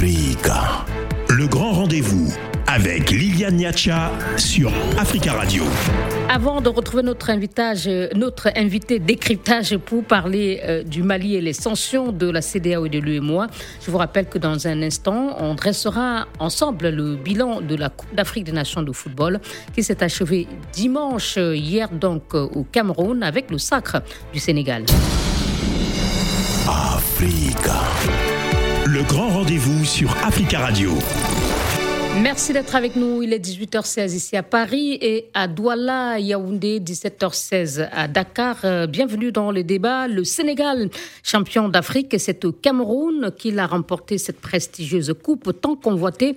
Africa. Le grand rendez-vous avec Liliane Niacha sur Africa Radio. Avant de retrouver notre, invitage, notre invité décryptage pour parler euh, du Mali et les sanctions de la CDAO et de l'UEMOA, je vous rappelle que dans un instant, on dressera ensemble le bilan de la Coupe d'Afrique des Nations de football qui s'est achevée dimanche, hier donc au Cameroun, avec le sacre du Sénégal. Africa. Le grand rendez-vous sur Africa Radio. Merci d'être avec nous. Il est 18h16 ici à Paris et à Douala, Yaoundé, 17h16 à Dakar. Euh, bienvenue dans le débat. Le Sénégal, champion d'Afrique, c'est au Cameroun qu'il a remporté cette prestigieuse coupe tant convoitée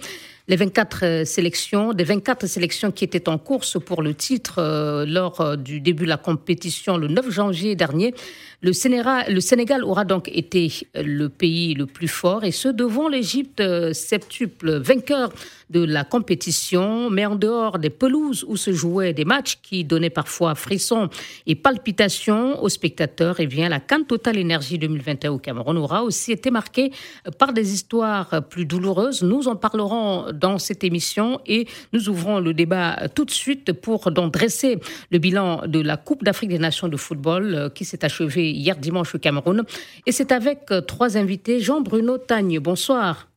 les 24 euh, sélections, des 24 sélections qui étaient en course pour le titre euh, lors du début de la compétition le 9 janvier dernier. Le Sénégal, aura donc été le pays le plus fort et ce devant l'Égypte septuple vainqueur de la compétition, mais en dehors des pelouses où se jouaient des matchs qui donnaient parfois frissons et palpitations aux spectateurs, et eh bien la Cannes Total Énergie 2021 au Cameroun aura aussi été marquée par des histoires plus douloureuses. Nous en parlerons dans cette émission et nous ouvrons le débat tout de suite pour dresser le bilan de la Coupe d'Afrique des Nations de football euh, qui s'est achevée hier dimanche au Cameroun. Et c'est avec euh, trois invités. Jean-Bruno Tagne, bonsoir.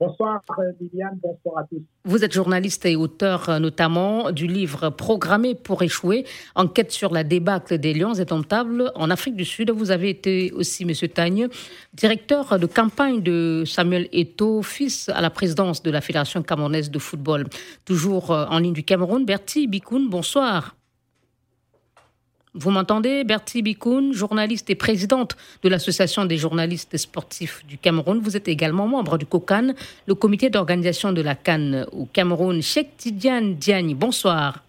Bonsoir Liliane, bonsoir à tous. Vous êtes journaliste et auteur euh, notamment du livre Programmé pour échouer, enquête sur la débâcle des Lions étentables en Afrique du Sud. Vous avez été aussi, Monsieur Tagne, directeur de campagne de Samuel Eto, fils à la présidence de la Fédération camerounaise de football. Toujours euh, en ligne du Cameroun, Bertie Bikoun, bonsoir. Vous m'entendez, Bertie Bikoun, journaliste et présidente de l'Association des journalistes sportifs du Cameroun. Vous êtes également membre du COCAN, le comité d'organisation de la Cannes au Cameroun. Cheikh Tidiane Diagne, bonsoir.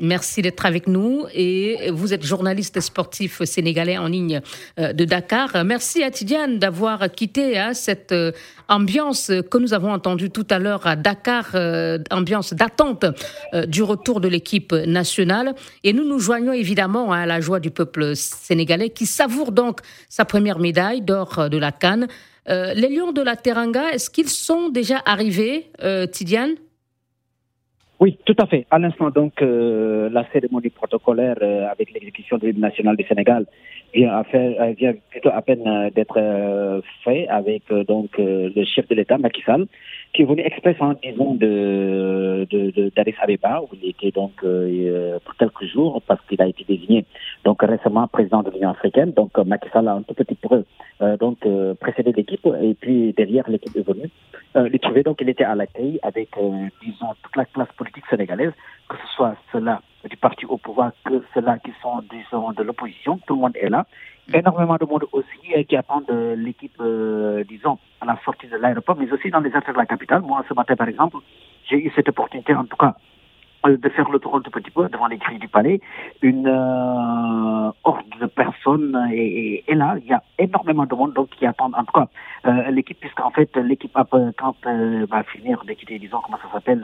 Merci d'être avec nous et vous êtes journaliste sportif sénégalais en ligne euh, de Dakar. Merci à Tidiane d'avoir quitté hein, cette euh, ambiance que nous avons entendue tout à l'heure à Dakar, euh, ambiance d'attente du retour de l'équipe nationale. Et nous nous joignons évidemment à la joie du peuple sénégalais qui savoure donc sa première médaille d'or de la Cannes. les Lions de la Teranga, est-ce qu'ils sont déjà arrivés, Tidiane? Oui, tout à fait. À l'instant, donc, euh, la cérémonie protocolaire euh, avec l'exécution de l'hymne national du Sénégal vient, à faire, euh, vient plutôt à peine d'être fait avec donc le chef de l'État, Macky Sall, qui est venu expressément, disons, de, de, d'Addis Abeba, où il était donc pour quelques jours, parce qu'il a été désigné donc récemment président de l'Union africaine. Donc, Macky Sall a un tout petit peu donc précédé l'équipe, et puis derrière l'équipe est venue. il trouvait donc il était à l'accueil avec, disons, toute la classe politique sénégalaise, que ce soit ceux-là du parti au pouvoir que ceux-là qui sont, disons, de l'opposition. Tout le monde est là. Énormément de monde aussi euh, qui attendent l'équipe, euh, disons, la sortie de l'aéroport, mais aussi dans les affaires de la capitale. Moi, ce matin, par exemple, j'ai eu cette opportunité, en tout cas, euh, de faire le tour un tout petit peu devant les grilles du palais. Une euh, horde de personnes et, là, il y a énormément de monde donc qui attendent en tout cas euh, l'équipe, puisqu'en fait l'équipe quand va finir de quitter, disons comment ça s'appelle,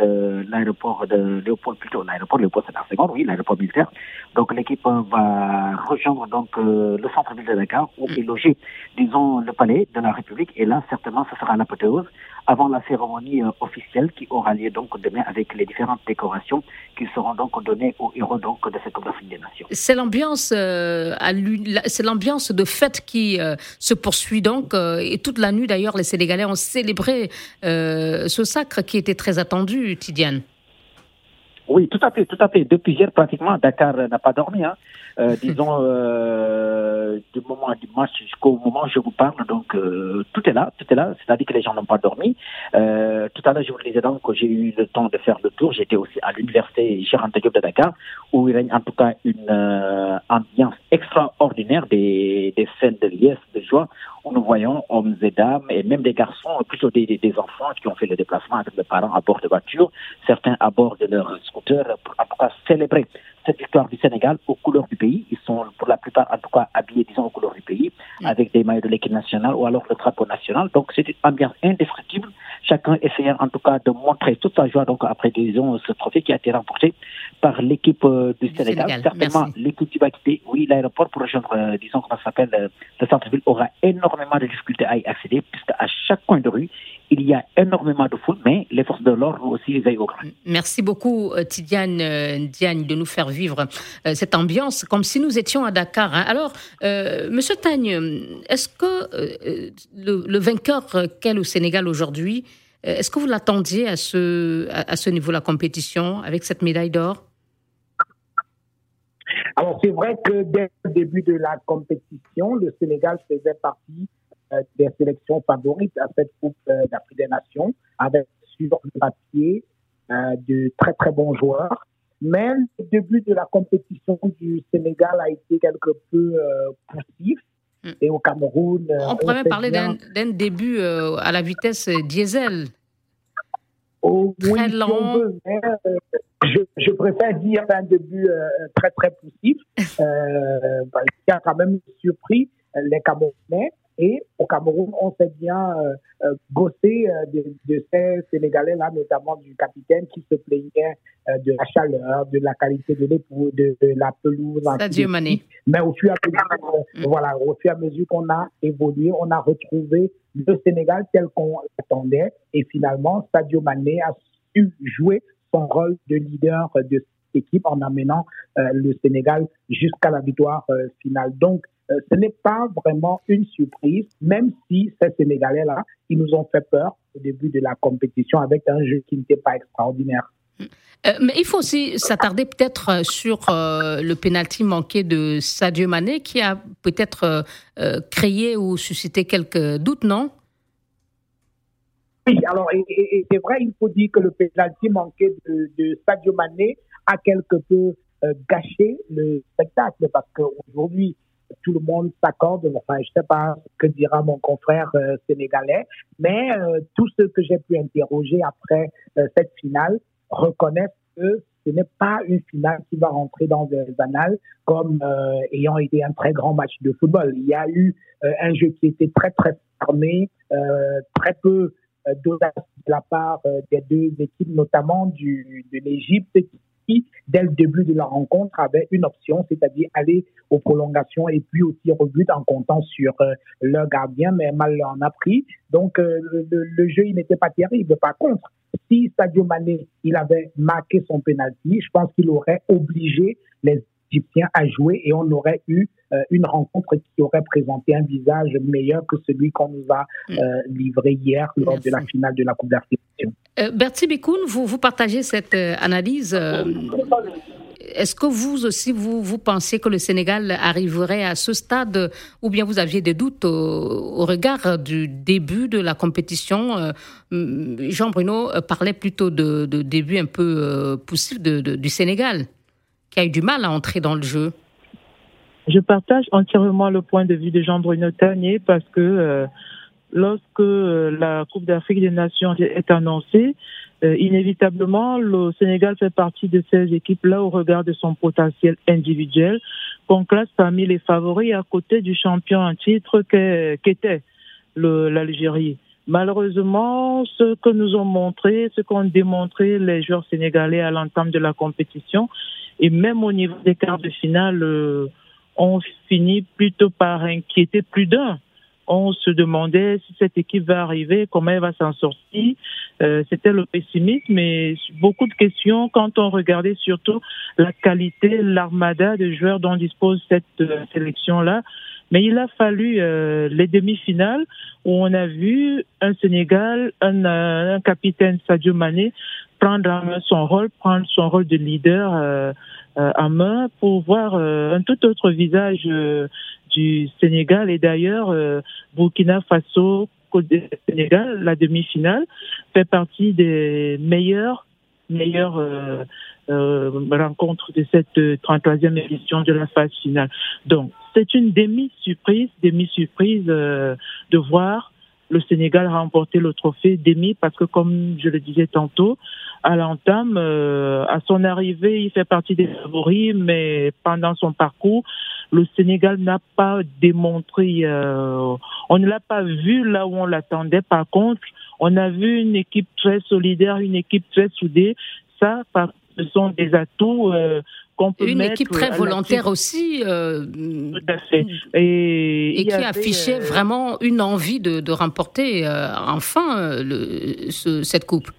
l'aéroport de Léopold plutôt, l'aéroport Léopold c'est seconde, oui, l'aéroport militaire. Donc l'équipe va rejoindre donc le centre-ville de Dakar où est logé, disons, le palais de la République. Et là, certainement, ce sera l'apothéose avant la cérémonie officielle qui aura lieu donc demain avec les différentes décorations qui seront donc donnés aux héros donc de cette Coupe des Nations. C'est l'ambiance, euh, c'est l'ambiance de fête qui euh, se poursuit donc euh, et toute la nuit d'ailleurs les Sénégalais ont célébré ce sacre qui était très attendu, Tidiane. Oui, tout à fait, tout à fait. Depuis hier, pratiquement, Dakar n'a pas dormi. Hein. Euh, disons, euh, du moment du match jusqu'au moment où je vous parle, donc euh, tout est là, tout est là. C'est-à-dire que les gens n'ont pas dormi. Euh, tout à l'heure, je vous le disais donc que j'ai eu le temps de faire le tour. J'étais aussi à l'université Gérard Diop de Dakar, où il règne en tout cas une euh, ambiance extraordinaire, des, des scènes de liesse, de joie, où nous voyons hommes et dames, et même des garçons, plutôt des, des enfants qui ont fait le déplacement avec leurs parents à bord de voitures, certains à bord de leur scooter, pour en tout cas célébrer cette victoire du Sénégal aux couleurs du pays. Ils sont pour la plupart en tout cas habillés, disons, aux couleurs du pays, mm. avec des maillots de l'équipe nationale ou alors le drapeau national. Donc c'est une ambiance indescriptible. Chacun essayant en tout cas de montrer toute sa joie donc après, disons, ce trophée qui a été remporté par l'équipe du, Sénégal. Certainement, l'équipe qui va quitter, oui, l'aéroport pour rejoindre, disons, comment ça s'appelle, le centre-ville aura énormément de difficultés à y accéder, puisqu'à chaque coin de rue, il y a énormément de foule, mais les forces de l'ordre aussi veillent au grand. Merci beaucoup, Tidiane Diagne, de nous faire vivre cette ambiance comme si nous étions à Dakar. Hein. Alors, Monsieur Tagne, est-ce que le, le vainqueur qu'est le Sénégal aujourd'hui, euh, est-ce que vous l'attendiez à ce, à, ce niveau de la compétition avec cette médaille d'or? Alors c'est vrai que dès le début de la compétition, le Sénégal faisait partie euh, des sélections favorites à cette Coupe euh, d'Afrique des Nations, avec sur le papier de très très bons joueurs. Mais le début de la compétition du Sénégal a été quelque peu poussif. Mm. Et au Cameroun. Euh, on pourrait même parler d'un début euh, à la vitesse diesel. Oh, très lent. Euh, je, préfère dire un début très très poussif. qui a quand même surpris les Camerounais. Et au Cameroun, on s'est bien euh, euh bossé euh, de, ces Sénégalais-là, notamment du capitaine qui se plaignait euh, de la chaleur, de la qualité de l'époux, de, la pelouse. Mais au fur et à mesure, mm. voilà, au fur et à mesure qu'on a évolué, on a retrouvé le Sénégal tel qu'on l'attendait. Et finalement, Sadio Mané a su jouer son rôle de leader de cette équipe en amenant le Sénégal jusqu'à la victoire finale. Donc, euh, ce n'est pas vraiment une surprise, même si ces Sénégalais-là, ils nous ont fait peur au début de la compétition avec un jeu qui n'était pas extraordinaire. Euh, mais il faut aussi s'attarder peut-être euh, sur le pénalty manqué de Sadio Mané qui a peut-être créé ou suscité quelques doutes, non? Oui, alors c'est vrai, il faut dire que le pénalty manqué de, de Sadio Mané a quelque peu gâché le spectacle parce qu'aujourd'hui, tout le monde s'accorde. Enfin, je ne sais pas que dira mon confrère euh, sénégalais, mais euh, tous ceux que j'ai pu interroger après euh, cette finale reconnaissent que ce n'est pas une finale qui va rentrer dans les annales comme ayant été un très grand match de football. Il y a eu un jeu qui était très très fermé, très peu d'audace de la part des deux équipes, notamment du, de l'Égypte, dès le début de la rencontre, avait une option, c'est-à-dire aller aux prolongations et puis aussi au but en comptant sur euh, leur gardien, mais mal en a pris. Donc, euh, le, jeu, il n'était pas terrible. Par contre, si Sadio Mané, il avait marqué son penalty, je pense qu'il aurait obligé les Égyptiens à jouer et on aurait eu euh, une rencontre qui aurait présenté un visage meilleur que celui qu'on nous a mm. livré hier lors de la finale de la Coupe d'Afrique. Euh, Bertie Bikoun, vous, vous partagez cette euh, analyse. Euh, est-ce que vous aussi, vous, vous pensez que le Sénégal arriverait à ce stade ou bien vous aviez des doutes au, regard du début de la compétition Jean Bruno parlait plutôt de, début un peu poussif du Sénégal, qui a eu du mal à entrer dans le jeu. Je partage entièrement le point de vue de Jean Bruno Tanier parce que lorsque euh, la Coupe d'Afrique des Nations est annoncée, euh, inévitablement, le Sénégal fait partie de ces équipes-là au regard de son potentiel individuel, qu'on classe parmi les favoris à côté du champion en titre qu'était l'Algérie. Malheureusement, ce que nous ont montré, ce qu'ont démontré les joueurs sénégalais à l'entame de la compétition, et même au niveau des quarts de finale, euh, ont fini plutôt par inquiéter plus d'un on se demandait si cette équipe va arriver, comment elle va s'en sortir. Euh, C'était le pessimisme, mais beaucoup de questions quand on regardait surtout la qualité, l'armada de joueurs dont dispose cette euh, sélection-là. Mais il a fallu euh, les demi-finales où on a vu un Sénégal, un, un capitaine Sadio Mané prendre son rôle, prendre son rôle de leader euh, euh, en main pour voir un tout autre visage du Sénégal et d'ailleurs euh, Burkina Faso Côte Sénégal, la demi-finale, fait partie des meilleures meilleures euh, euh, rencontres de cette 33e édition de la phase finale. Donc, c'est une demi-surprise, demi-surprise de voir le Sénégal remporter le trophée demi parce que, comme je le disais tantôt, à l'entame, à son arrivée, il fait partie des favoris, mais pendant son parcours, le Sénégal n'a pas démontré, euh, on ne l'a pas vu là où on l'attendait. Par contre, on a vu une équipe très solidaire, une équipe très soudée. Ça, ce sont des atouts qu'on peut Une mettre équipe très volontaire aussi. Tout à fait. Et, qui avait, affichait euh, vraiment une envie de, de remporter euh, enfin euh, le, ce- cette coupe.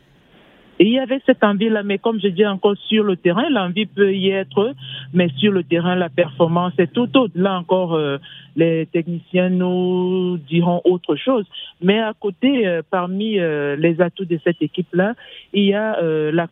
Et il y avait cette envie-là, mais comme je dis encore, sur le terrain, l'envie peut y être, mais sur le terrain, la performance est tout autre. Là encore, euh, les techniciens nous diront autre chose. Mais à côté, euh, parmi euh, les atouts de cette équipe-là, il y a euh, la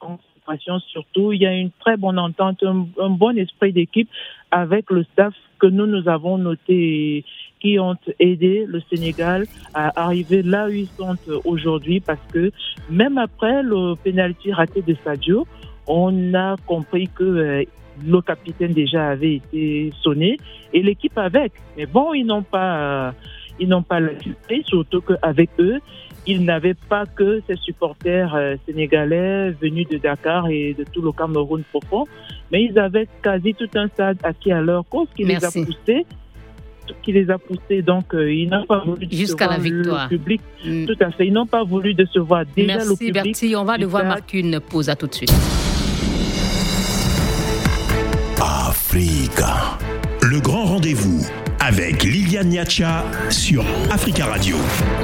surtout. Il y a une très bonne entente, un, bon esprit d'équipe avec le staff que nous, nous avons noté qui ont aidé le Sénégal à arriver là où ils sont aujourd'hui parce que même après le penalty raté de Sadio, on a compris que euh, le capitaine déjà avait été sonné et l'équipe avec. Mais bon, ils n'ont pas, euh, ils n'ont pas surtout qu'avec eux, ils n'avaient pas que ces supporters euh, sénégalais venus de Dakar et de tout le Cameroun profond, mais ils avaient quasi tout un stade acquis à leur cause qui les a Merci. poussés qui les a poussés, donc euh, ils n'ont pas voulu Jusqu'à la victoire. le public. Mm. Tout à fait, ils n'ont pas voulu décevoir déjà le Merci public. Bertie. On va devoir stade. marquer une pause. À tout de suite. Africa. Le grand rendez-vous avec Liliane Niacha sur Africa Radio.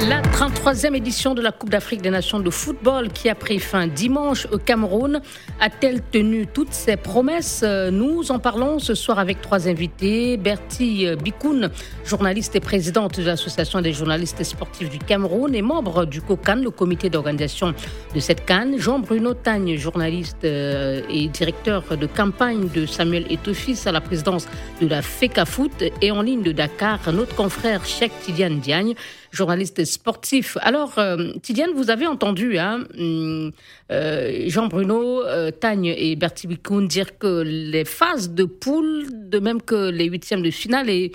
La 33e édition de la Coupe d'Afrique des Nations de football qui a pris fin dimanche au Cameroun a-t-elle tenu toutes ses promesses? Nous en parlons ce soir avec trois invités. Bertie euh, Bikoun, journaliste et présidente de l'Association des journalistes sportifs du Cameroun et membre du COCAN, le comité d'organisation de cette canne. Jean-Bruno Tagne, journaliste euh, et directeur de campagne de Samuel Etofis à la présidence de la FECA Foot et en ligne de Dakar, notre confrère Cheikh Tidiane Diagne, journaliste sportif. Alors, euh, Tidiane, vous avez entendu hein, hum, euh, Jean-Bruno euh, Tagne et Bertie Bikoun dire que les phases de poule, de même que les huitièmes de finale et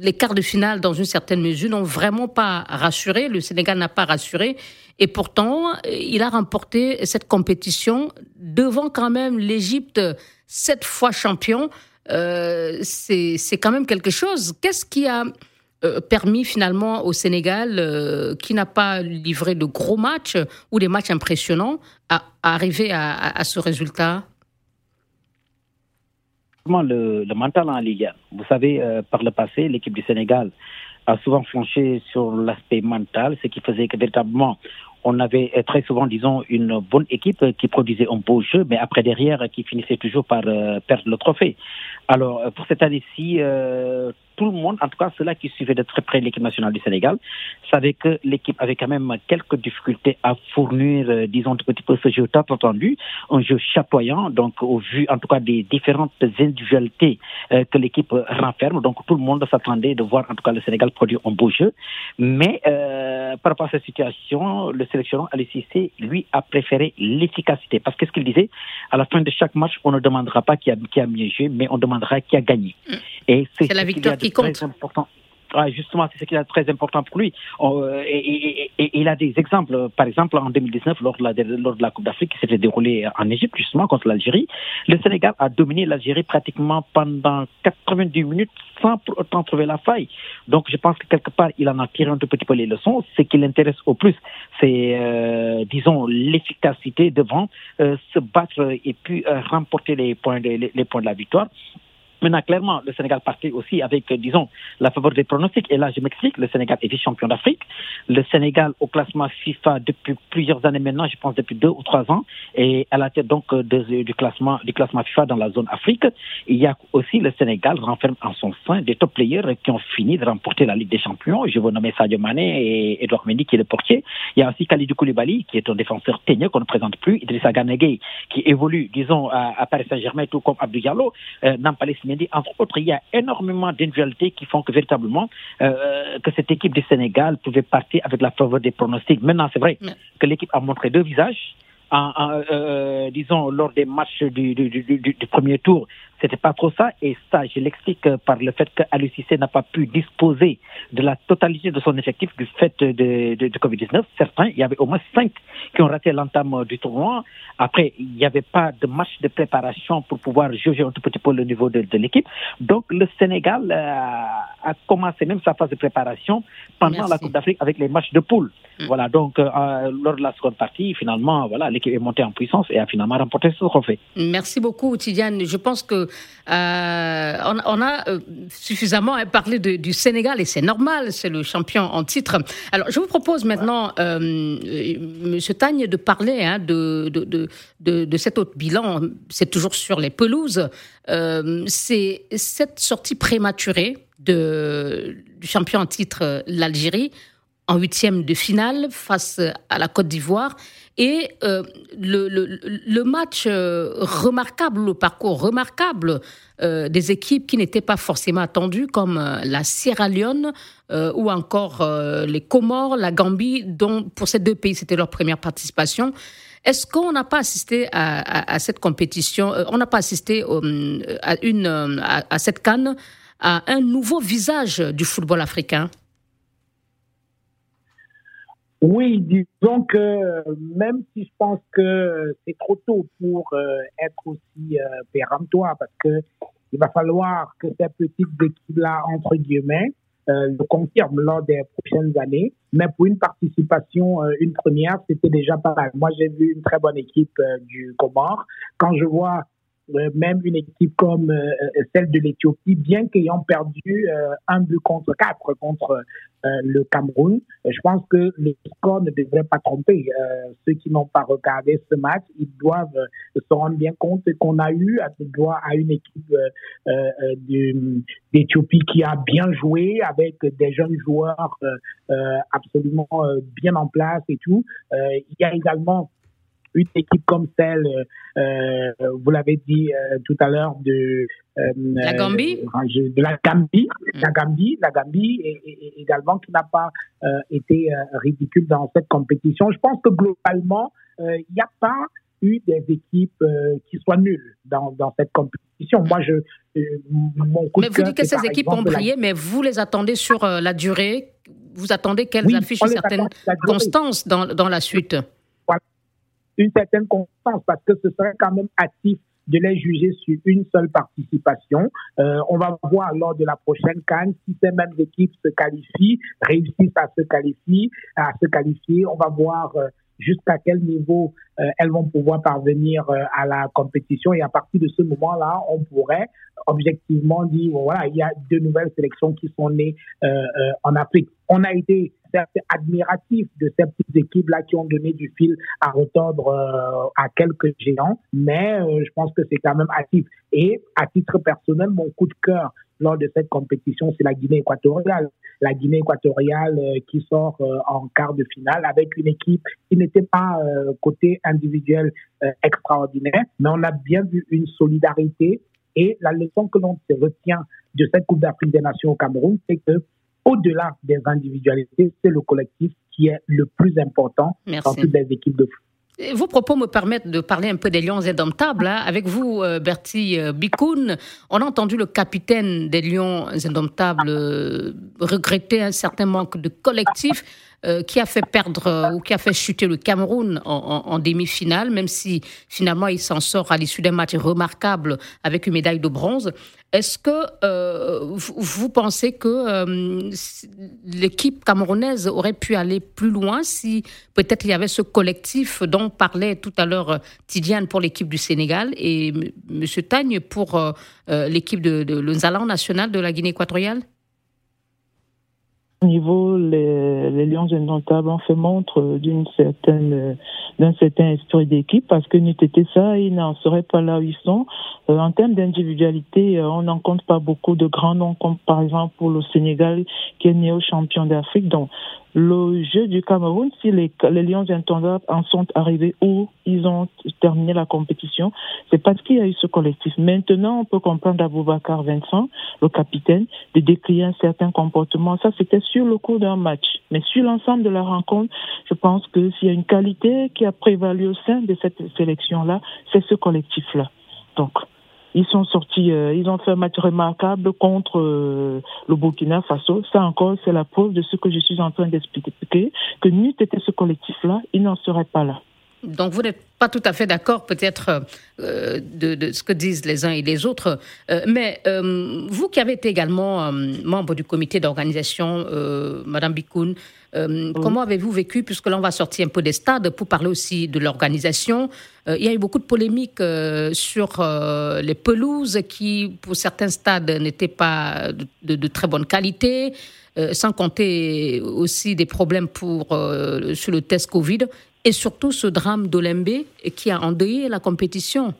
les quarts de finale, dans une certaine mesure, n'ont vraiment pas rassuré. Le Sénégal n'a pas rassuré. Et pourtant, il a remporté cette compétition devant quand même l'Égypte, sept fois champion. Euh, c'est quand même quelque chose. Qu'est-ce qui a euh, permis finalement au Sénégal, euh, qui n'a pas livré de gros matchs ou des matchs impressionnants, à, arriver à, ce résultat? Le, le mental en Ligue 1. Vous savez, par le passé, l'équipe du Sénégal a souvent flanché sur l'aspect mental, ce qui faisait que véritablement, on avait très souvent, disons, une bonne équipe qui produisait un beau jeu, mais après derrière, qui finissait toujours par perdre le trophée. Alors, euh, pour cette année-ci, euh, tout le monde, en tout cas ceux-là qui suivaient de très près l'équipe nationale du Sénégal, savaient que l'équipe avait quand même quelques difficultés à fournir, euh, disons, un petit peu ce jeu tant entendu, un jeu chatoyant, donc au vu en tout cas des différentes individualités euh, que l'équipe renferme. Donc tout le monde s'attendait de voir en tout cas le Sénégal produire un beau jeu. Mais euh, par rapport à cette situation, le sélectionneur Ali Cissé, lui, a préféré l'efficacité. Parce que ce qu'il disait, à la fin de chaque match, on ne demandera pas qui a, qui a mieux joué, mais on demandera qui a gagné. Et C'est la victoire très important. Justement, c'est ce qui est très important pour lui. Euh, et, et- et- et il a des exemples. Par exemple, en 2019, lors de la, lors de la Coupe d'Afrique qui s'était déroulée en Égypte, justement, contre l'Algérie, le Sénégal a dominé l'Algérie pratiquement pendant 90 minutes sans pour autant trouver la faille. Donc, je pense que quelque part, il en a tiré un tout petit peu les leçons. Ce qui l'intéresse au plus, c'est, euh, disons, l'efficacité devant, euh, se battre et puis euh, remporter les points, de- les- les points de la victoire. Maintenant, clairement, le Sénégal partait aussi avec, euh, disons, la faveur des pronostics. Et là, je m'explique, le Sénégal est vice-champion d'Afrique. Le Sénégal, au classement FIFA depuis plusieurs années maintenant, je pense depuis deux ou trois ans, est à la tête donc euh, du, classement, du classement FIFA dans la zone Afrique. Il y a aussi le Sénégal renferme en son sein des top players qui ont fini de remporter la Ligue des Champions. Je veux nommer Sadio Mané et Edouard Mendy qui est le portier. Il y a aussi Khalidou Koulibaly qui est un défenseur teigneux qu'on ne présente plus. Idrissa Ganegay qui évolue, disons, à, Paris Saint-Germain, tout comme Abdou Diallo. Euh, Nampalys Mendy, entre autres, il y a énormément d'individualités qui font que véritablement euh, que cette équipe du Sénégal pouvait partir avec la faveur des pronostics. Maintenant, c'est vrai que l'équipe a montré deux visages. En, en, euh, disons, lors des matchs du, du, du, du- du premier tour, c'était pas trop ça. Et ça, je l'explique par le fait qu'Alu n'a pas pu disposer de la totalité de son effectif du fait de, de, de Covid-19. Certains, il y avait au moins cinq qui ont raté l'entame du tournoi. Après, il n'y avait pas de match de préparation pour pouvoir juger un tout petit peu le niveau de, de l'équipe. Donc, le Sénégal euh, a commencé même sa phase de préparation pendant la Coupe d'Afrique avec les matchs de poule. Mm. Voilà, donc, euh, lors de la seconde partie, finalement, voilà, l'équipe est montée en puissance et a finalement remporté ce trophée. Merci beaucoup, Tidiane. Je pense que euh, on, a suffisamment parlé de, du Sénégal et c'est normal, c'est le champion en titre. Alors, je vous propose maintenant, Monsieur Tagne, de parler hein, de, de, de, de, cet autre bilan. C'est toujours sur les pelouses. c'est cette sortie prématurée du champion en titre, l'Algérie, en huitième de finale face à la Côte d'Ivoire. Et euh, le, le, match euh, remarquable, le parcours remarquable euh, des équipes qui n'étaient pas forcément attendues, comme la Sierra Leone ou encore les Comores, la Gambie, dont pour ces deux pays c'était leur première participation. Est-ce qu'on n'a pas assisté à, cette compétition On n'a pas assisté à, une, à cette canne à un nouveau visage du football africain? Oui, disons que même si je pense que c'est trop tôt pour euh, être aussi euh, péremptoire, parce que il va falloir que ces petites équipes-là, entre guillemets, euh, le confirment lors des prochaines années. Mais pour une participation, euh, une première, c'était déjà pas mal. Moi, j'ai vu une très bonne équipe du Comore. Quand je vois euh, même une équipe comme euh, euh, celle de l'Éthiopie, bien qu'ayant perdu un but contre quatre contre le Cameroun, je pense que le score ne devrait pas tromper. ceux qui n'ont pas regardé ce match, ils doivent se rendre bien compte qu'on a eu à droit à une équipe d'Éthiopie qui a bien joué avec des jeunes joueurs absolument bien en place et tout. il y a également une équipe comme celle, euh, vous l'avez dit euh, tout à l'heure, de la Gambie, de la Gambie, mm. la Gambie, la Gambie, et, également qui n'a pas été ridicule dans cette compétition. Je pense que globalement, il n'y a pas eu des équipes qui soient nulles dans, dans cette compétition. Moi, je, mon coup mais vous dites que ces équipes ont brillé, mais vous les attendez sur la durée. Vous attendez qu'elles affichent une certaine constance dans, dans la suite une certaine constance parce que ce serait quand même actif de les juger sur une seule participation. Euh, on va voir lors de la prochaine Cannes si ces mêmes équipes se qualifient, réussissent à se qualifier, à se qualifier. On va voir euh, jusqu'à quel niveau euh, elles vont pouvoir parvenir euh, à la compétition. Et à partir de ce moment-là, on pourrait objectivement dire, voilà, il y a deux nouvelles sélections qui sont nées euh, en Afrique. On a été admiratif de ces petites équipes-là qui ont donné du fil à retordre à quelques géants, mais je pense que c'est quand même actif. Et à titre personnel, mon coup de cœur lors de cette compétition, c'est la Guinée équatoriale. La Guinée équatoriale euh, qui sort euh, en quart de finale avec une équipe qui n'était pas euh, côté individuel extraordinaire, mais on a bien vu une solidarité. Et la leçon que l'on retient de cette Coupe d'Afrique des Nations au Cameroun, c'est que au-delà des individualités, c'est le collectif qui est le plus important dans toutes les équipes de foot. Vos propos me permettent de parler un peu des Lions indomptables. Hein. Avec vous, euh, Bertie euh, Bikoun, on a entendu le capitaine des Lions indomptables euh, regretter un certain manque de collectif. Euh, qui a fait perdre euh, ou qui a fait chuter le Cameroun en, demi-finale, même si finalement il s'en sort à l'issue d'un match remarquable avec une médaille de bronze. Est-ce que euh, vous, pensez que l'équipe camerounaise aurait pu aller plus loin si peut-être il y avait ce collectif dont parlait tout à l'heure Tidiane pour l'équipe du Sénégal et M. Tagne pour l'équipe de, de national de la Guinée équatoriale? Niveau, les, les Lions indomptables ont fait montre d'une certaine, d'un certain esprit d'équipe parce que n'eût été ça, ils n'en seraient pas là où ils sont. Euh, en termes d'individualité, euh, on n'en compte pas beaucoup de grands noms comme par exemple pour le Sénégal qui est néo-champion d'Afrique. Donc, le jeu du Cameroun, si les, les Lions intondables en sont arrivés où ils ont terminé la compétition, c'est parce qu'il y a eu ce collectif. Maintenant, on peut comprendre Aboubacar Vincent, le capitaine, de décrire un certain comportement. Ça, c'était sur le cours d'un match. Mais sur l'ensemble de la rencontre, je pense que s'il y a une qualité qui a prévalu au sein de cette sélection-là, c'est ce collectif-là. Donc, Ils sont sortis, euh, ils ont fait un match remarquable contre euh, le Burkina Faso. Ça encore, c'est la preuve de ce que je suis en train d'expliquer, que n'eût été ce collectif-là, il n'en serait pas là. Donc vous n'êtes pas tout à fait d'accord peut-être euh, de, ce que disent les uns et les autres, euh, mais euh, vous qui avez été également membre du comité d'organisation, Madame Bikoun, comment avez-vous vécu, puisque là on va sortir un peu des stades pour parler aussi de l'organisation, il y a eu beaucoup de polémiques sur les pelouses qui, pour certains stades, n'étaient pas de, de, très bonne qualité. sans compter aussi des problèmes pour, sur le test Covid et surtout ce drame d'Olembe qui a endeuillé la compétition.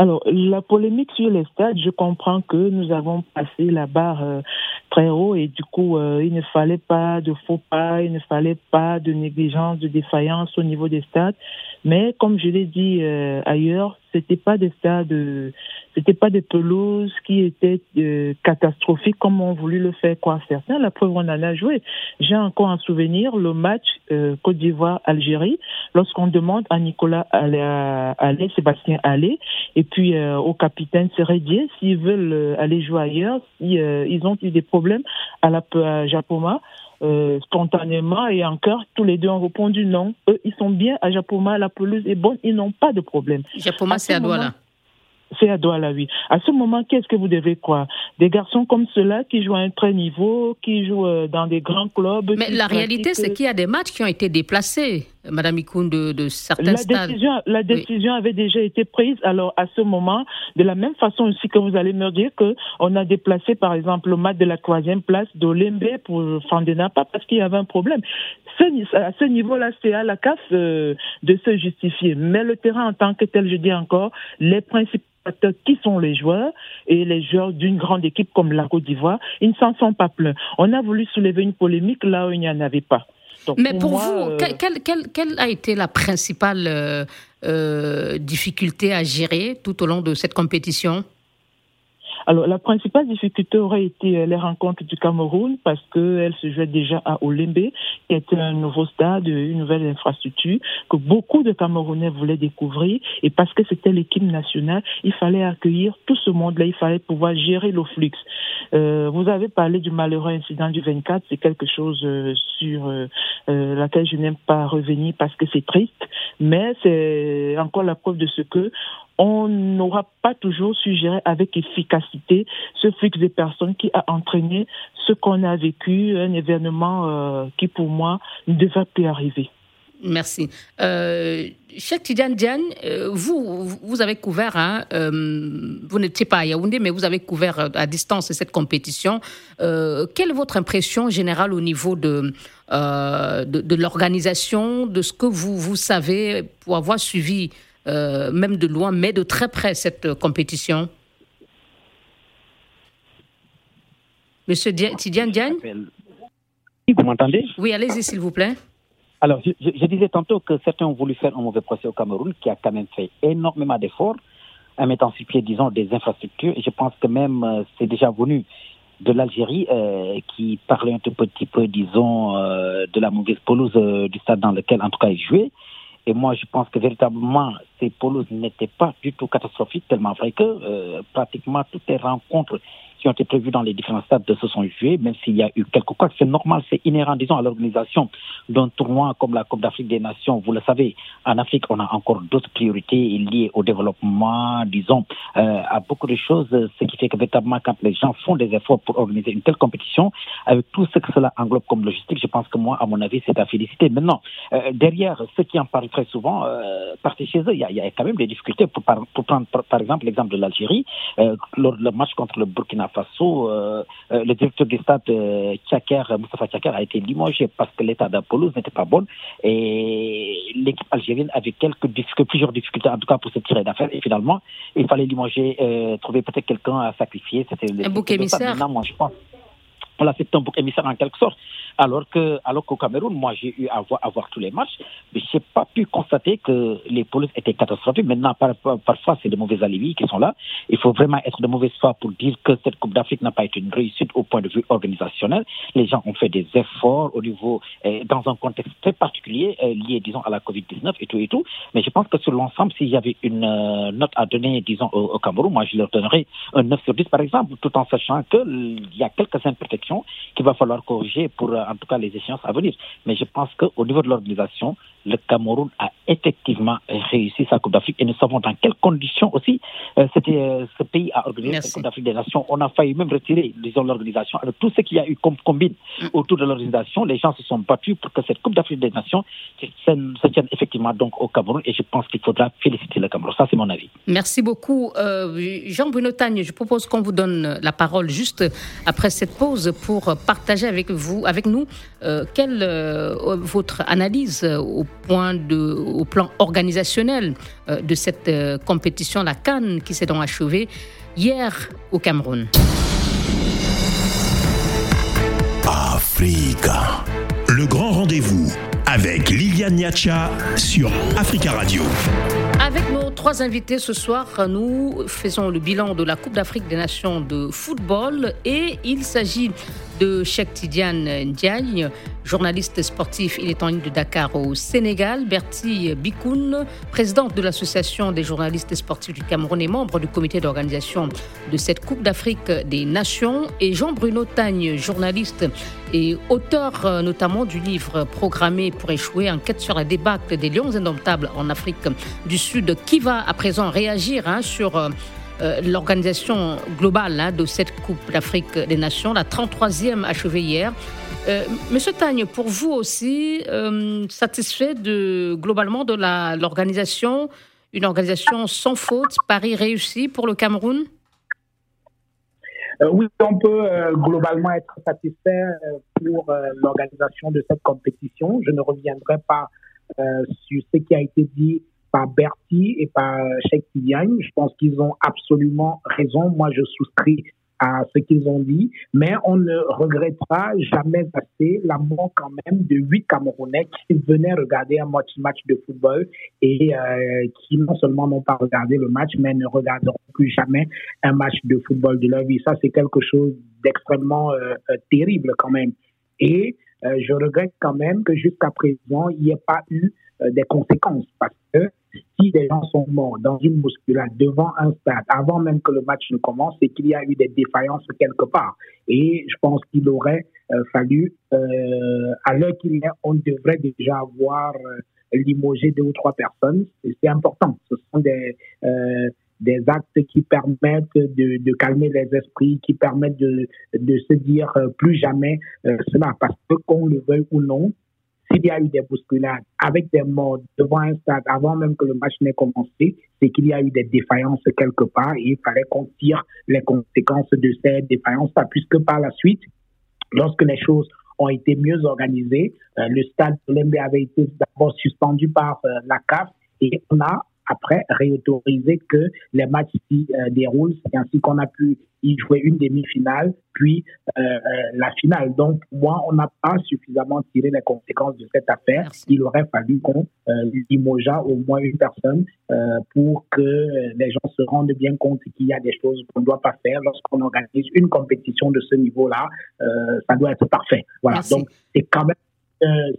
Alors, la polémique sur les stades, je comprends que nous avons passé la barre euh, très haut et du coup, euh, il ne fallait pas de faux pas, il ne fallait pas de négligence, de défaillance au niveau des stades. Mais comme je l'ai dit euh, ailleurs, c'était pas des stades, c'était pas des pelouses qui étaient euh, catastrophiques comme on voulu le faire quoi certains. La preuve, on en a joué. J'ai encore un souvenir le match euh, Côte d'Ivoire-Algérie, lorsqu'on demande à Nicolas aller, Sébastien aller, et puis au capitaine Sérédier s'ils veulent aller jouer ailleurs, si, ils ont eu des problèmes à la à Japoma. Euh, spontanément et encore, tous les deux ont répondu non. Eux, ils sont bien à Japoma, la pelouse est bonne, ils n'ont pas de problème. Japoma, c'est à Douala. C'est à Douala, oui. À ce moment, qu'est-ce que vous devez croire? Des garçons comme ceux-là qui jouent à un très niveau, qui jouent euh, dans des grands clubs. Mais la réalité, c'est qu'il y a des matchs qui ont été déplacés. Madame Ikoun, de, certains la stades. Décision, la décision avait déjà été prise. Alors, à ce moment, de la même façon aussi que vous allez me dire qu'on a déplacé, par exemple, le match de la troisième place d'Olembe pour Fandenapa parce qu'il y avait un problème. à ce niveau-là, c'est à la CAF euh, de se justifier. Mais le terrain en tant que tel, je dis encore, les principaux qui sont les joueurs et les joueurs d'une grande équipe comme la Côte d'Ivoire, ils ne s'en sont pas pleins. On a voulu soulever une polémique là où il n'y en avait pas. Mais pour, vous, euh, quelle, a été la principale euh, euh, difficulté à gérer tout au long de cette compétition? Alors, la principale difficulté aurait été les rencontres du Cameroun parce qu'elle se jouait déjà à Olembe, qui était un nouveau stade, une nouvelle infrastructure que beaucoup de Camerounais voulaient découvrir. Et parce que c'était l'équipe nationale, il fallait accueillir tout ce monde-là, il fallait pouvoir gérer le flux. Euh, vous avez parlé du malheureux incident du 24, c'est quelque chose euh, sur euh, laquelle je n'aime pas revenir parce que c'est triste, mais c'est encore la preuve de ce que on n'aura pas toujours su gérer avec efficacité ce flux de personnes qui a entraîné ce qu'on a vécu, un événement euh, qui pour moi ne devait plus arriver. Merci. Euh, Cheikh euh, vous, vous avez couvert, hein, euh, vous n'étiez pas à Yaoundé, mais vous avez couvert à distance cette compétition. quelle est votre impression générale au niveau de, de, de l'organisation, de ce que vous, vous savez pour avoir suivi euh, même de loin, mais de très près cette compétition Monsieur Tidiane Diagne Vous m'entendez? Oui, allez-y s'il vous plaît. Alors, je, disais tantôt que certains ont voulu faire un mauvais procès au Cameroun, qui a quand même fait énormément d'efforts en mettant sur pied, disons, des infrastructures. Et je pense que même euh, c'est déjà venu de l'Algérie, euh, qui parlait un tout petit peu, disons, de la mauvaise pelouse du stade dans lequel, en tout cas, il jouait. Et moi, je pense que véritablement, ces polos n'étaient pas du tout catastrophiques, tellement vrai que euh, pratiquement toutes les rencontres qui ont été prévues dans les différents stades de se sont joués, même s'il y a eu quelques quoi, c'est normal, c'est inhérent, disons, à l'organisation d'un tournoi comme la Coupe d'Afrique des Nations. Vous le savez, en Afrique, on a encore d'autres priorités liées au développement, disons, euh, à beaucoup de choses, ce qui fait que véritablement, quand les gens font des efforts pour organiser une telle compétition, avec tout ce que cela englobe comme logistique, je pense que moi, à mon avis, c'est à féliciter. Maintenant, euh, derrière ceux qui en parlent très souvent, euh, chez eux, il y, a, quand même des difficultés. Pour, prendre, par, exemple, l'exemple de l'Algérie, euh, lors du match contre le Burkina Faso, euh, euh, le directeur du stade euh, Tchaker, Moustapha Tchaker, a été limogé parce que l'état pelouse n'était pas bon et l'équipe algérienne avait quelques difficultés, plusieurs difficultés en tout cas pour se tirer d'affaire et finalement il fallait limoger, trouver peut-être quelqu'un à sacrifier. C'était un bouc émissaire. moi je pense voilà, c'est un bouc émissaire en quelque sorte. Alors que, alors qu'au Cameroun, moi, j'ai eu à voir, tous les matchs, mais j'ai pas pu constater que les polices étaient catastrophiques. Maintenant, par, parfois, c'est de mauvais alibis qui sont là. Il faut vraiment être de mauvaise foi pour dire que cette Coupe d'Afrique n'a pas été une réussite au point de vue organisationnel. Les gens ont fait des efforts au niveau, euh, dans un contexte très particulier, euh, lié, disons, à la Covid-19 et tout et tout. Mais je pense que sur l'ensemble, s'il y avait une euh, note à donner, disons, au, au, Cameroun, moi, je leur donnerais un 9 sur 10, par exemple, tout en sachant qu'il y a quelques imperfections qu'il va falloir corriger pour, euh, en tout cas, les échéances à venir. Mais je pense qu'au niveau de l'organisation, le Cameroun a effectivement réussi sa Coupe d'Afrique et nous savons dans quelles conditions aussi euh, euh, ce pays a organisé sa Coupe d'Afrique des Nations. On a failli même retirer, disons, l'organisation. Alors, tout ce qu'il y a eu comme combine mm. autour de l'organisation, les gens se sont battus pour que cette Coupe d'Afrique des Nations se tienne effectivement donc au Cameroun et je pense qu'il faudra féliciter le Cameroun. Ça, c'est mon avis. Merci beaucoup. Jean-Bruno Tagne, je propose qu'on vous donne la parole juste après cette pause pour partager avec vous, avec nous, euh, quelle euh, votre analyse au point de, au plan organisationnel euh, de cette compétition, la Cannes, qui s'est donc achevée hier au Cameroun. Le grand rendez-vous avec Liliane Niacha sur Africa Radio. Avec nos trois invités ce soir, nous faisons le bilan de la Coupe d'Afrique des Nations de football et il s'agit de Cheikh Tidiane Ndiaye, journaliste sportif. Il est en ligne de Dakar au Sénégal. Bertie Bikoun, présidente de l'Association des journalistes sportifs du Cameroun et membre du comité d'organisation de cette Coupe d'Afrique des Nations. Et Jean-Bruno Tagne, journaliste et auteur euh, notamment du livre Programmé pour échouer, enquête sur la débâcle des lions indomptables en Afrique du Sud, qui va à présent réagir hein, sur euh, euh, l'organisation globale hein, de cette Coupe d'Afrique des Nations, la 33e achevée hier? Monsieur Tagne, pour vous aussi, satisfait de, globalement de l'organisation, une organisation sans faute, Paris réussi pour le Cameroun? Oui, on peut globalement être satisfait pour l'organisation de cette compétition. Je ne reviendrai pas sur ce qui a été dit par Bertie et par Cheikh Tidiane. Je pense qu'ils ont absolument raison. Moi, je souscris à ce qu'ils ont dit, mais on ne regrettera jamais assez la mort quand même de huit Camerounais qui venaient regarder un match, de football et euh, qui non seulement n'ont pas regardé le match, mais ne regarderont plus jamais un match de football de leur vie. Ça, c'est quelque chose d'extrêmement euh, euh, terrible quand même. Et je regrette quand même que jusqu'à présent, il n'y ait pas eu des conséquences parce que si des gens sont morts dans une bousculade devant un stade avant même que le match ne commence, c'est qu'il y a eu des défaillances quelque part. Et je pense qu'il aurait euh, fallu, euh, à l'heure qu'il est, on devrait déjà avoir euh, limogé deux ou trois personnes. C'est important. Ce sont des, des actes qui permettent de, de, calmer les esprits, qui permettent de, de se dire plus jamais cela. Parce que qu'on le veuille ou non, s'il y a eu des bousculades avec des morts devant un stade avant même que le match n'ait commencé, c'est qu'il y a eu des défaillances quelque part et il fallait qu'on tire les conséquences de ces défaillances, puisque par la suite, lorsque les choses ont été mieux organisées, euh, le stade de l'MB avait été d'abord suspendu par euh, la CAF et on a après réautoriser que les matchs s'y euh, déroulent. C'est ainsi qu'on a pu y jouer une demi-finale, puis euh, euh, la finale. Donc, moi, on n'a pas suffisamment tiré les conséquences de cette affaire. Il aurait fallu qu'on limogeât au moins une personne pour que les gens se rendent bien compte qu'il y a des choses qu'on ne doit pas faire lorsqu'on organise une compétition de ce niveau-là. ça doit être parfait. Voilà. Donc, c'est quand même euh,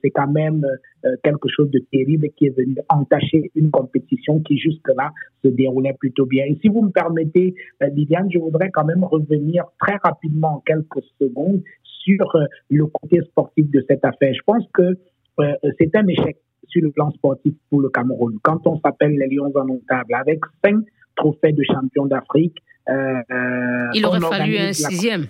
c'est quand même euh, quelque chose de terrible qui est venu entacher une compétition qui jusque-là se déroulait plutôt bien. Et si vous me permettez, euh, Liliane, je voudrais quand même revenir très rapidement en quelques secondes sur le côté sportif de cette affaire. Je pense que c'est un échec sur le plan sportif pour le Cameroun. Quand on s'appelle les Lions indomptables, avec cinq trophées de champion d'Afrique, il aurait fallu un sixième.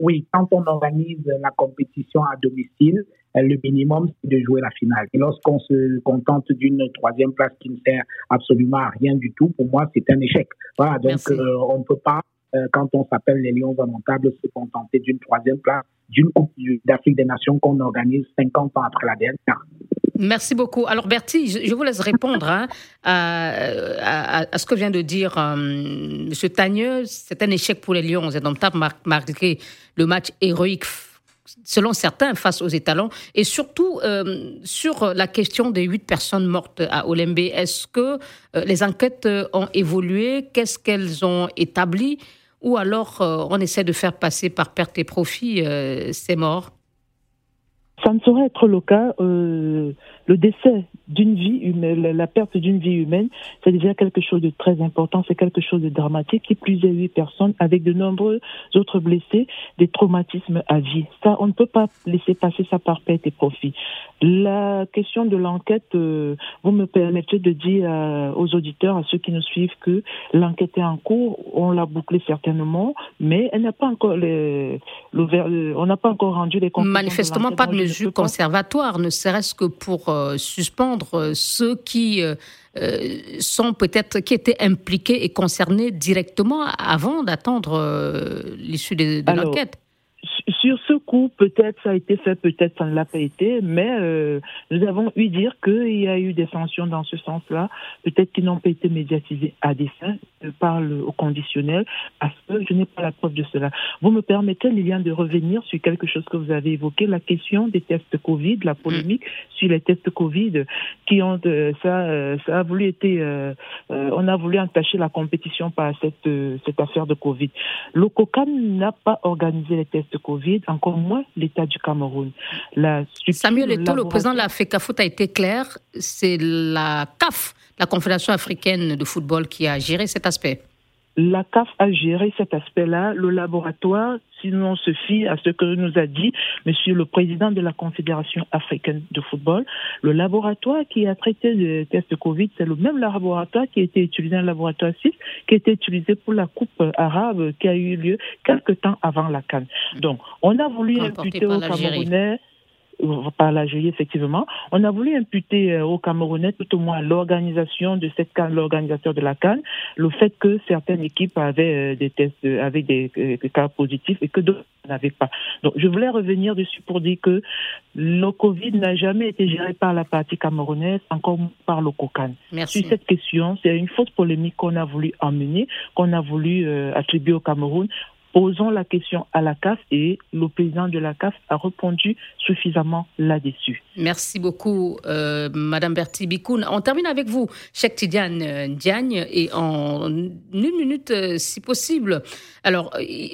Oui, quand on organise la compétition à domicile, euh, le minimum, c'est de jouer la finale. Et lorsqu'on se contente d'une troisième place qui ne sert absolument à rien du tout, pour moi, c'est un échec. Voilà, donc euh, on ne peut pas quand on s'appelle les Lions indomptables, se contenter d'une troisième place d'une Coupe d'Afrique des Nations qu'on organise 50 ans après la dernière. Merci beaucoup. Alors Bertie, je, vous laisse répondre hein, à, ce que vient de dire euh, M. Tagneux. C'est un échec pour les Lions indomptables malgré le match héroïque selon certains, face aux étalons, et surtout euh, sur la question des huit personnes mortes à Olembe. Est-ce que euh, les enquêtes ont évolué? Qu'est-ce qu'elles ont établi? Ou alors euh, on essaie de faire passer par perte et profit euh, ces morts Ça ne saurait être le cas. Euh, le décès d'une vie humaine, la perte d'une vie humaine, c'est déjà quelque chose de très important, c'est quelque chose de dramatique. Qui plus est huit personnes avec de nombreux autres blessés, des traumatismes à vie. Ça, on ne peut pas laisser passer ça par perte et profit. La question de l'enquête, euh, vous me permettez de dire euh, aux auditeurs, à ceux qui nous suivent, que l'enquête est en cours. On l'a bouclée certainement, mais elle n'a pas encore les, euh, on n'a pas encore rendu les conclusions. Manifestement, pas de mesures conservatoires, ne serait-ce que pour suspendre ceux qui sont peut-être qui étaient impliqués et concernés directement avant d'attendre l'issue de, de l'enquête. Sur ce coup, peut-être ça a été fait, peut-être ça ne l'a pas été, mais euh, nous avons eu dire qu'il y a eu des sanctions dans ce sens-là, peut-être qu'ils n'ont pas été médiatisés à dessein. Je parle au conditionnel parce que je n'ai pas la preuve de cela. Vous me permettez, Liliane, de revenir sur quelque chose que vous avez évoqué, la question des tests Covid, la polémique sur les tests Covid, qui ont euh, ça, euh, ça a voulu été, on a voulu entacher la compétition par cette cette affaire de Covid. Le COCAN n'a pas organisé les tests Covid, encore moins l'État du Cameroun. La Samuel Eto'o, le président de la FECAFOOT, a été clair, c'est la CAF, la Confédération africaine de football, qui a géré cet aspect. La CAF a géré cet aspect-là. Le laboratoire, sinon se fie à ce que nous a dit Monsieur le Président de la Confédération africaine de football. Le laboratoire qui a traité le test Covid, c'est le même laboratoire qui a été utilisé, un laboratoire 6, qui a été utilisé pour la Coupe arabe qui a eu lieu quelques temps avant la Cannes. Donc, on a voulu imputer aux Camerounais par la juillet, effectivement. On a voulu imputer euh, au Camerounais, tout au moins l'organisation de cette canne, l'organisateur de la canne, le fait que certaines équipes avaient euh, des tests, euh, avaient des, cas positifs et que d'autres n'avaient pas. Donc, je voulais revenir dessus pour dire que le Covid n'a jamais été géré par la partie camerounaise, encore par le COCAN. Merci. Sur cette question, c'est une fausse polémique qu'on a voulu emmener, qu'on a voulu attribuer au Cameroun posons la question à la CAF et le président de la CAF a répondu suffisamment là-dessus. Merci beaucoup, euh, Madame Bertie Bikoun. On termine avec vous, Cheikh Tidiane euh, Diagne, et en une minute, euh, si possible. Alors,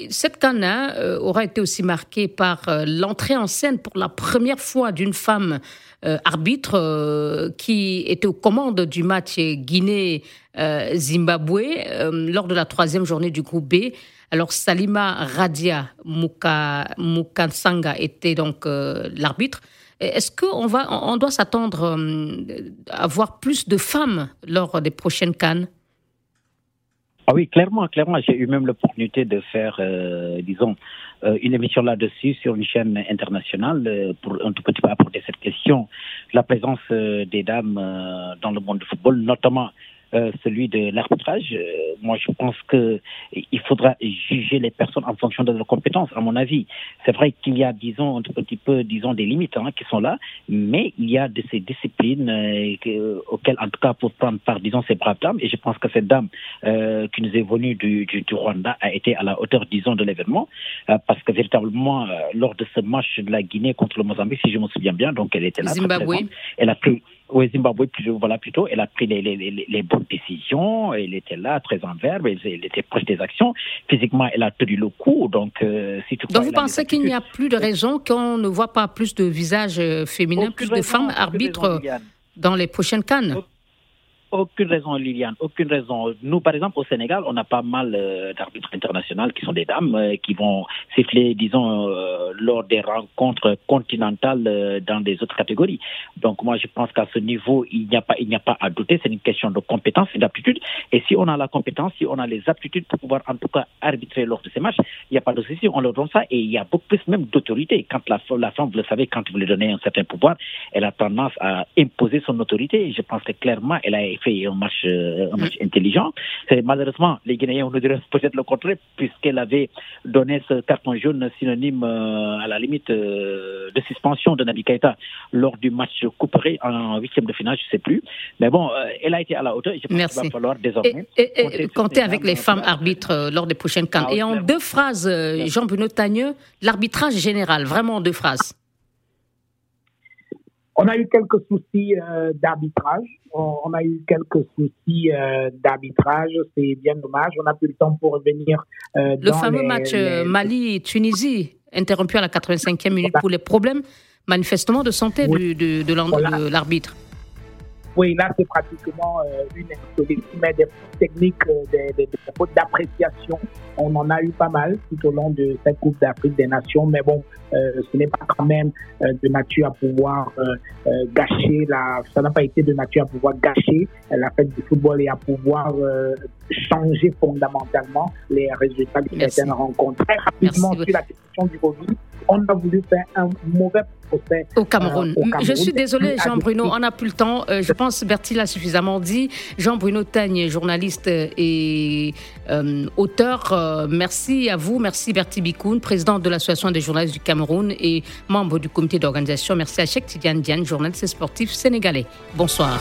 cette cana aura été aussi marquée par l'entrée en scène pour la première fois d'une femme arbitre qui était aux commandes du match Guinée-Zimbabwe lors de la troisième journée du groupe B. Alors Salima Radia Mukansanga était donc euh, l'arbitre. Est-ce qu'on va, on doit s'attendre euh, à voir plus de femmes lors des prochaines cannes? Ah oui, clairement, clairement. J'ai eu même l'opportunité de faire, euh, disons, une émission là-dessus sur une chaîne internationale pour un tout petit peu apporter cette question. La présence des dames dans le monde du football, notamment euh, celui de l'arbitrage. Euh, moi, je pense que il faudra juger les personnes en fonction de leurs compétences, à mon avis. C'est vrai qu'il y a, disons, un petit peu, disons, des limites hein, qui sont là, mais il y a de ces disciplines euh, auxquelles, en tout cas, pour prendre part, disons, ces braves dames, et je pense que cette dame qui nous est venue du, du, du, Rwanda a été à la hauteur, disons, de l'événement, parce que véritablement, lors de ce match de la Guinée contre le Mozambique, si je me souviens bien, donc elle était là. Zimbabwe. Elle a pris oui, Zimbabwe, voilà plutôt, elle a pris les, les, les, bonnes décisions, elle était là, très en verbe, elle, était proche des actions. Physiquement, elle a tenu le coup, donc euh, si Donc vous pensez qu'il n'y a plus de raison qu'on ne voit pas plus de visages euh, féminins, plus de femmes arbitres dans les prochaines cannes? Aucune raison, Liliane, aucune raison. Nous, par exemple, au Sénégal, on a pas mal euh, d'arbitres internationaux qui sont des dames euh, qui vont siffler, disons, euh, lors des rencontres continentales dans des autres catégories. Donc, moi, je pense qu'à ce niveau, il n'y a pas, il n'y a pas à douter. C'est une question de compétence et d'aptitude. Et si on a la compétence, si on a les aptitudes pour pouvoir, en tout cas, arbitrer lors de ces matchs, il n'y a pas de souci. On leur donne ça et il y a beaucoup plus même d'autorité. Quand la, femme, vous le savez, quand vous lui donnez un certain pouvoir, elle a tendance à imposer son autorité. Je pense que clairement, elle a fait un match, un match intelligent. Malheureusement, les Guinéens, nous dirait peut-être le contraire, puisqu'elle avait donné ce carton jaune synonyme à la limite de suspension de Nabi Keita lors du match couperé en huitième de finale, je ne sais plus. Mais bon, elle a été à la hauteur. je pense qu'il va falloir désormais et, compter, avec les femmes arbitres lors des prochaines camps. Ah, et en deux phrases, Jean-Bruno Tagneux, l'arbitrage général, vraiment en deux phrases. On a eu quelques soucis euh, d'arbitrage. On, a eu quelques soucis euh, d'arbitrage. C'est bien dommage. On n'a plus le temps pour revenir. Euh, le fameux match Mali-Tunisie, interrompu à la 85e minute pour les problèmes manifestement de santé de l'arbitre. Oui, là, c'est pratiquement euh, une insolite, mais des techniques, euh, des, des, fautes d'appréciation. On en a eu pas mal tout au long de cette Coupe d'Afrique des Nations, mais bon, euh, ce n'est pas quand même de nature à pouvoir gâcher la. Ça n'a pas été de nature à pouvoir gâcher la fête du football et à pouvoir changer fondamentalement les résultats de certaines rencontres. Très rapidement sur la question du Covid, on a voulu faire un mauvais procès au Cameroun. Je suis désolé, Jean-Bruno, on n'a plus le temps. je pense pense Bertie l'a suffisamment dit. Jean-Bruno Teigne, journaliste et euh, auteur, euh, merci à vous. Merci Bertie Bikoun, président de l'Association des journalistes du Cameroun et membre du comité d'organisation. Merci à Cheikh Tidiane Diane, journaliste sportif sénégalais. Bonsoir.